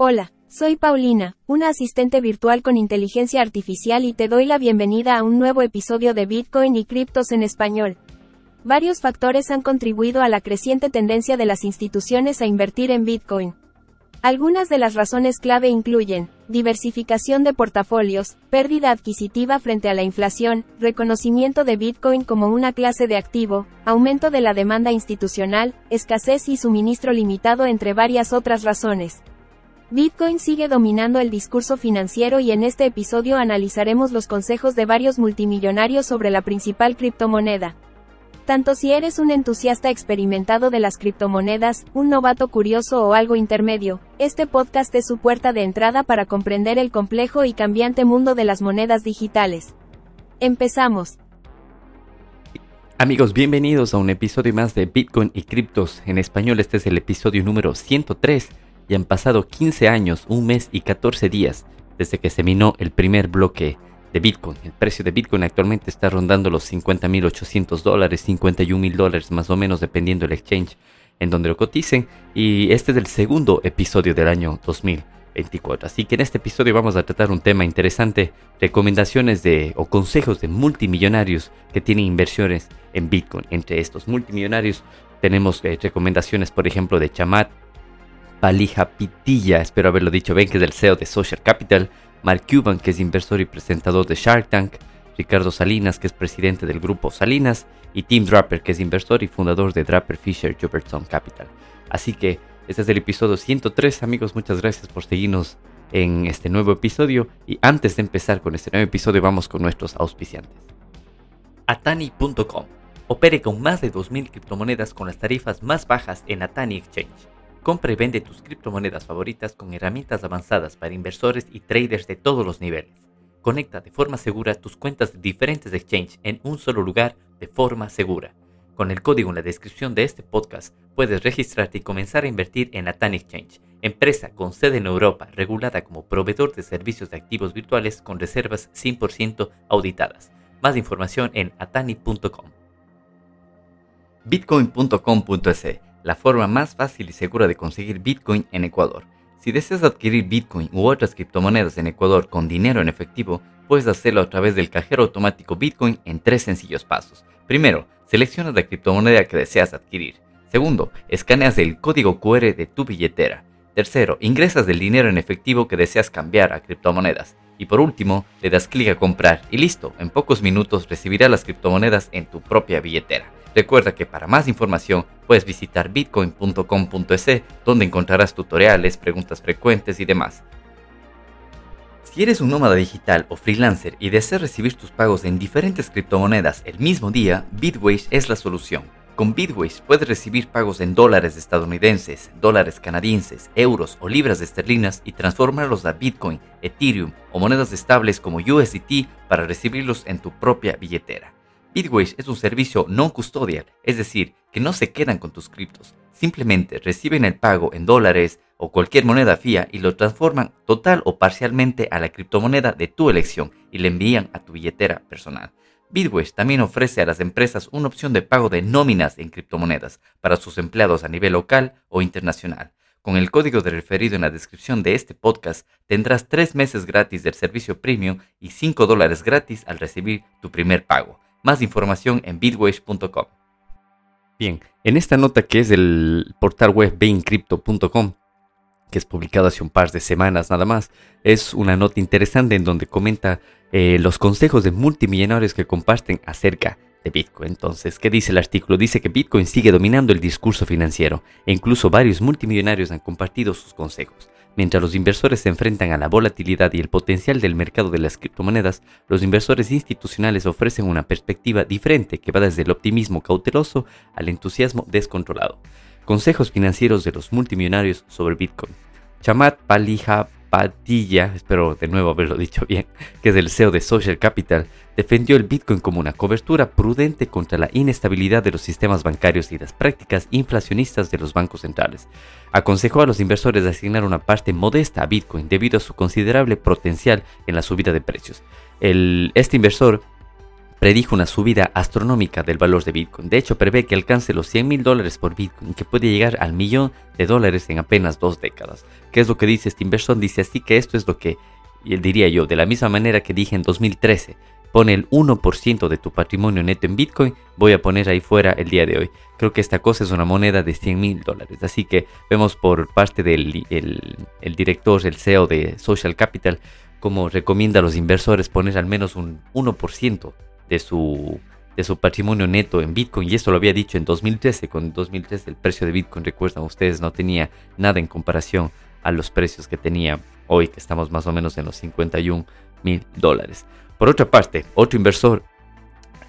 Hola, soy Paulina, una asistente virtual con inteligencia artificial y te doy la bienvenida a un nuevo episodio de Bitcoin y criptos en español. Varios factores han contribuido a la creciente tendencia de las instituciones a invertir en Bitcoin. Algunas de las razones clave incluyen, diversificación de portafolios, pérdida adquisitiva frente a la inflación, reconocimiento de Bitcoin como una clase de activo, aumento de la demanda institucional, escasez y suministro limitado entre varias otras razones. Bitcoin sigue dominando el discurso financiero y en este episodio analizaremos los consejos de varios multimillonarios sobre la principal criptomoneda. Tanto si eres un entusiasta experimentado de las criptomonedas, un novato curioso o algo intermedio, este podcast es su puerta de entrada para comprender el complejo y cambiante mundo de las monedas digitales. Empezamos. Amigos, bienvenidos a un episodio más de Bitcoin y criptos. En español este es el episodio número 103 y han pasado 15 años, un mes y 14 días desde que se minó el primer bloque de Bitcoin. El precio de Bitcoin actualmente está rondando los 50.800 dólares, 51.000 dólares más o menos dependiendo del exchange en donde lo coticen. Y este es el segundo episodio del año 2024. Así que en este episodio vamos a tratar un tema interesante, recomendaciones de o consejos de multimillonarios que tienen inversiones en Bitcoin. Entre estos multimillonarios tenemos eh, recomendaciones, por ejemplo, de Chamat Palija Pitilla, espero haberlo dicho bien, que es el CEO de Social Capital, Mark Cuban, que es inversor y presentador de Shark Tank, Ricardo Salinas, que es presidente del grupo Salinas, y Tim Draper, que es inversor y fundador de Draper Fisher Jefferson Capital. Así que este es el episodio 103, amigos, muchas gracias por seguirnos en este nuevo episodio. Y antes de empezar con este nuevo episodio, vamos con nuestros auspiciantes. Atani.com opere con más de 2.000 criptomonedas con las tarifas más bajas en Atani Exchange Compra y vende tus criptomonedas favoritas con herramientas avanzadas para inversores y traders de todos los niveles. Conecta de forma segura tus cuentas de diferentes exchanges en un solo lugar de forma segura. Con el código en la descripción de este podcast puedes registrarte y comenzar a invertir en Atan Exchange, empresa con sede en Europa regulada como proveedor de servicios de activos virtuales con reservas 100% auditadas. Más información en atani.com. Bitcoin.com.es la forma más fácil y segura de conseguir Bitcoin en Ecuador. Si deseas adquirir Bitcoin u otras criptomonedas en Ecuador con dinero en efectivo, puedes hacerlo a través del cajero automático Bitcoin en tres sencillos pasos. Primero, seleccionas la criptomoneda que deseas adquirir. Segundo, escaneas el código QR de tu billetera. Tercero, ingresas el dinero en efectivo que deseas cambiar a criptomonedas. Y por último, le das clic a comprar y listo, en pocos minutos recibirás las criptomonedas en tu propia billetera. Recuerda que para más información puedes visitar bitcoin.com.es donde encontrarás tutoriales, preguntas frecuentes y demás. Si eres un nómada digital o freelancer y deseas recibir tus pagos en diferentes criptomonedas el mismo día, Bitwage es la solución. Con Bitwage puedes recibir pagos en dólares estadounidenses, dólares canadienses, euros o libras esterlinas y transformarlos a Bitcoin, Ethereum o monedas estables como USDT para recibirlos en tu propia billetera. Bitwage es un servicio no custodial, es decir, que no se quedan con tus criptos, simplemente reciben el pago en dólares o cualquier moneda fía y lo transforman total o parcialmente a la criptomoneda de tu elección y le envían a tu billetera personal. Bitwage también ofrece a las empresas una opción de pago de nóminas en criptomonedas para sus empleados a nivel local o internacional. Con el código de referido en la descripción de este podcast tendrás tres meses gratis del servicio premium y 5 dólares gratis al recibir tu primer pago. Más información en bitwage.com. Bien, en esta nota que es del portal web baincrypto.com, que es publicado hace un par de semanas nada más, es una nota interesante en donde comenta eh, los consejos de multimillonarios que comparten acerca de Bitcoin. Entonces, ¿qué dice el artículo? Dice que Bitcoin sigue dominando el discurso financiero e incluso varios multimillonarios han compartido sus consejos. Mientras los inversores se enfrentan a la volatilidad y el potencial del mercado de las criptomonedas, los inversores institucionales ofrecen una perspectiva diferente que va desde el optimismo cauteloso al entusiasmo descontrolado. Consejos financieros de los multimillonarios sobre Bitcoin. Chamat Palija Padilla, espero de nuevo haberlo dicho bien, que es el CEO de Social Capital, defendió el Bitcoin como una cobertura prudente contra la inestabilidad de los sistemas bancarios y las prácticas inflacionistas de los bancos centrales. Aconsejó a los inversores asignar una parte modesta a Bitcoin debido a su considerable potencial en la subida de precios. este inversor predijo una subida astronómica del valor de Bitcoin. De hecho, prevé que alcance los 100 mil dólares por Bitcoin que puede llegar al millón de dólares en apenas dos décadas. ¿Qué es lo que dice este inversor? Dice así que esto es lo que, diría yo, de la misma manera que dije en 2013, pone el 1% de tu patrimonio neto en Bitcoin, voy a poner ahí fuera el día de hoy. Creo que esta cosa es una moneda de 100 mil dólares. Así que vemos por parte del el, director, el CEO de Social Capital, como recomienda a los inversores poner al menos un 1% de su, de su patrimonio neto en Bitcoin. Y esto lo había dicho en 2013. Con 2013 el precio de Bitcoin, recuerdan ustedes, no tenía nada en comparación a los precios que tenía hoy, que estamos más o menos en los 51 mil dólares. Por otra parte, otro inversor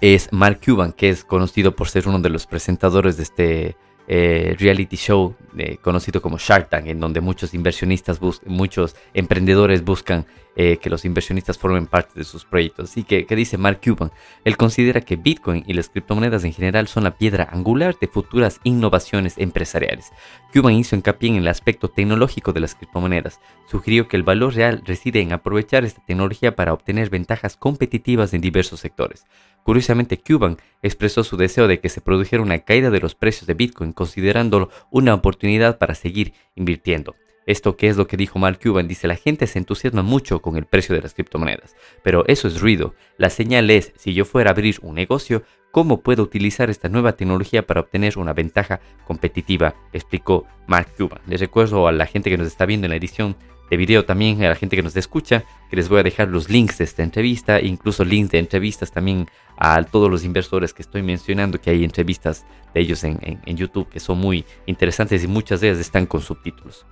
es Mark Cuban, que es conocido por ser uno de los presentadores de este eh, reality show eh, conocido como Shark Tank, en donde muchos inversionistas, muchos emprendedores buscan eh, que los inversionistas formen parte de sus proyectos. Así que, ¿qué dice Mark Cuban? Él considera que Bitcoin y las criptomonedas en general son la piedra angular de futuras innovaciones empresariales. Cuban hizo hincapié en el aspecto tecnológico de las criptomonedas. Sugirió que el valor real reside en aprovechar esta tecnología para obtener ventajas competitivas en diversos sectores. Curiosamente, Cuban expresó su deseo de que se produjera una caída de los precios de Bitcoin, considerándolo una oportunidad para seguir invirtiendo. Esto que es lo que dijo Mark Cuban, dice la gente se entusiasma mucho con el precio de las criptomonedas, pero eso es ruido. La señal es, si yo fuera a abrir un negocio, ¿cómo puedo utilizar esta nueva tecnología para obtener una ventaja competitiva? explicó Mark Cuban. Les recuerdo a la gente que nos está viendo en la edición de video también a la gente que nos escucha, que les voy a dejar los links de esta entrevista, incluso links de entrevistas también a todos los inversores que estoy mencionando, que hay entrevistas de ellos en, YouTube que son muy interesantes y muchas de ellas están con subtítulos.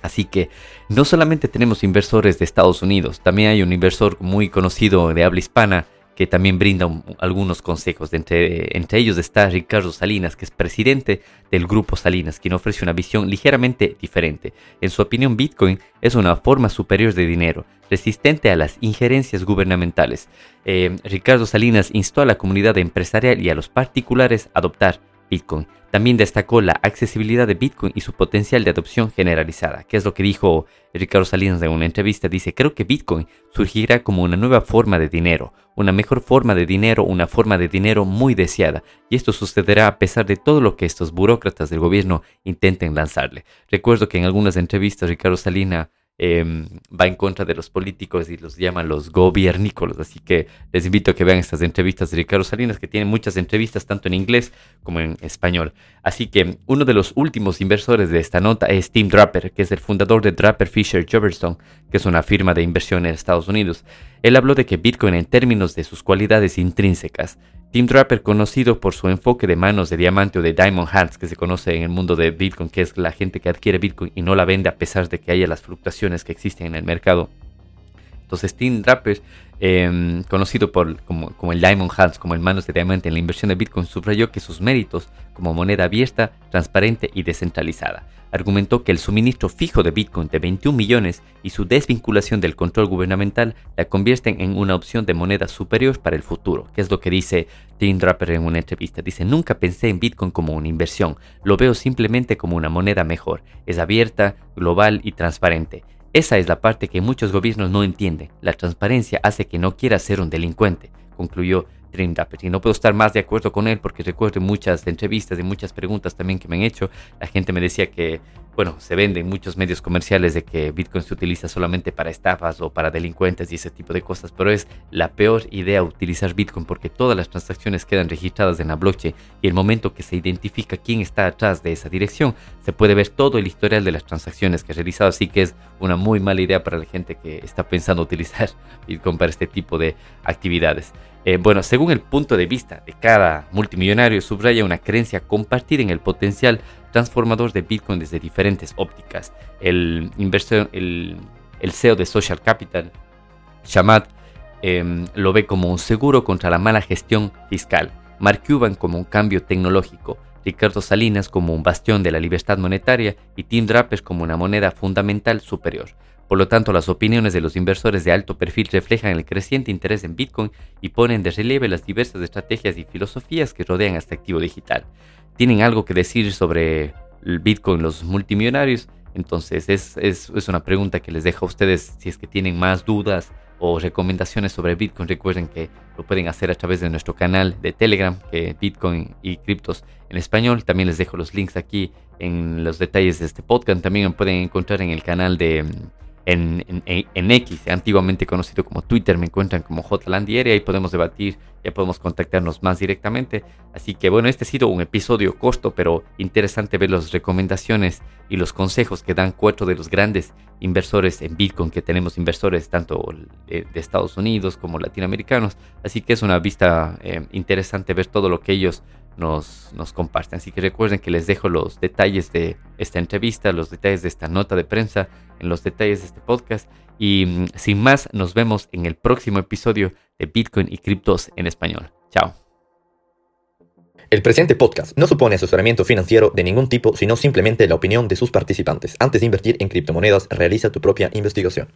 Así que no solamente tenemos inversores de Estados Unidos, también hay un inversor muy conocido de habla hispana que también brinda algunos consejos. entre, entre ellos está Ricardo Salinas, que es presidente del Grupo Salinas, quien ofrece una visión ligeramente diferente. En su opinión, Bitcoin es una forma superior de dinero, resistente a las injerencias gubernamentales. Eh, Ricardo Salinas instó a la comunidad empresarial y a los particulares a adoptar Bitcoin. También destacó la accesibilidad de Bitcoin y su potencial de adopción generalizada, que es lo que dijo Ricardo Salinas en una entrevista. Dice, creo que Bitcoin surgirá como una nueva forma de dinero, una mejor forma de dinero, una forma de dinero muy deseada, y esto sucederá a pesar de todo lo que estos burócratas del gobierno intenten lanzarle. Recuerdo que en algunas entrevistas Ricardo Salinas Em, va en contra de los políticos y los llaman los gobiernícolas. Así que les invito a que vean estas entrevistas de Ricardo Salinas, que tiene muchas entrevistas tanto en inglés como en español. Así que uno de los últimos inversores de esta nota es Tim Draper, que es el fundador de Draper Fisher Jefferson, que es una firma de inversión en Estados Unidos. Él habló de que Bitcoin en términos de sus cualidades intrínsecas Tim Draper, conocido por su enfoque de manos de diamante o de diamond hands, que se conoce en el mundo de Bitcoin, que es la gente que adquiere Bitcoin y no la vende a pesar de que haya las fluctuaciones que existen en el mercado. Entonces Tim Draper, em, conocido como, como, el Diamond Hands, como el manos de diamante en la inversión de Bitcoin, subrayó que sus méritos como moneda abierta, transparente y descentralizada argumentó que el suministro fijo de Bitcoin de 21 millones y su desvinculación del control gubernamental la convierten en una opción de moneda superior para el futuro, que es lo que dice Tim Draper en una entrevista. Dice, nunca pensé en Bitcoin como una inversión, lo veo simplemente como una moneda mejor, es abierta, global y transparente. Esa es la parte que muchos gobiernos no entienden. La transparencia hace que no quiera ser un delincuente, concluyó y no puedo estar más de acuerdo con él porque recuerdo muchas entrevistas y muchas preguntas también que me han hecho. La gente me decía que, bueno, se vende en muchos medios comerciales de que Bitcoin se utiliza solamente para estafas o para delincuentes y ese tipo de cosas, pero es la peor idea utilizar Bitcoin porque todas las transacciones quedan registradas en la blockchain y el momento que se identifica quién está atrás de esa dirección, se puede ver todo el historial de las transacciones que ha realizado, así que es una muy mala idea para la gente que está pensando utilizar Bitcoin para este tipo de actividades. Eh, bueno, según el punto de vista de cada multimillonario, subraya una creencia compartida en el potencial transformador de Bitcoin desde diferentes ópticas. El, inversor, el, CEO de Social Capital, Shamat, em, lo ve como un seguro contra la mala gestión fiscal, Mark Cuban como un cambio tecnológico, Ricardo Salinas como un bastión de la libertad monetaria y Tim Draper como una moneda fundamental superior. Por lo tanto, las opiniones de los inversores de alto perfil reflejan el creciente interés en Bitcoin y ponen de relieve las diversas estrategias y filosofías que rodean este activo digital. ¿Tienen algo que decir sobre Bitcoin los multimillonarios? Entonces es, es, una pregunta que les dejo a ustedes si es que tienen más dudas o recomendaciones sobre Bitcoin, recuerden que lo pueden hacer a través de nuestro canal de Telegram, que Bitcoin y criptos en español. También les dejo los links aquí en los detalles de este podcast. También me pueden encontrar en el canal de en, X, antiguamente conocido como Twitter, me encuentran como Hotland y ahí podemos debatir, ya podemos contactarnos más directamente. Así que bueno, este ha sido un episodio corto, pero interesante ver las recomendaciones y los consejos que dan cuatro de los grandes inversores en Bitcoin, que tenemos inversores tanto de, Estados Unidos como latinoamericanos. Así que es una vista eh, interesante ver todo lo que ellos nos, nos comparten. Así que recuerden que les dejo los detalles de esta entrevista, los detalles de esta nota de prensa, en los detalles de este podcast. Y mm, sin más, nos vemos en el próximo episodio de Bitcoin y criptos en español. Chao. El presente podcast no supone asesoramiento financiero de ningún tipo, sino simplemente la opinión de sus participantes. Antes de invertir en criptomonedas, realiza tu propia investigación.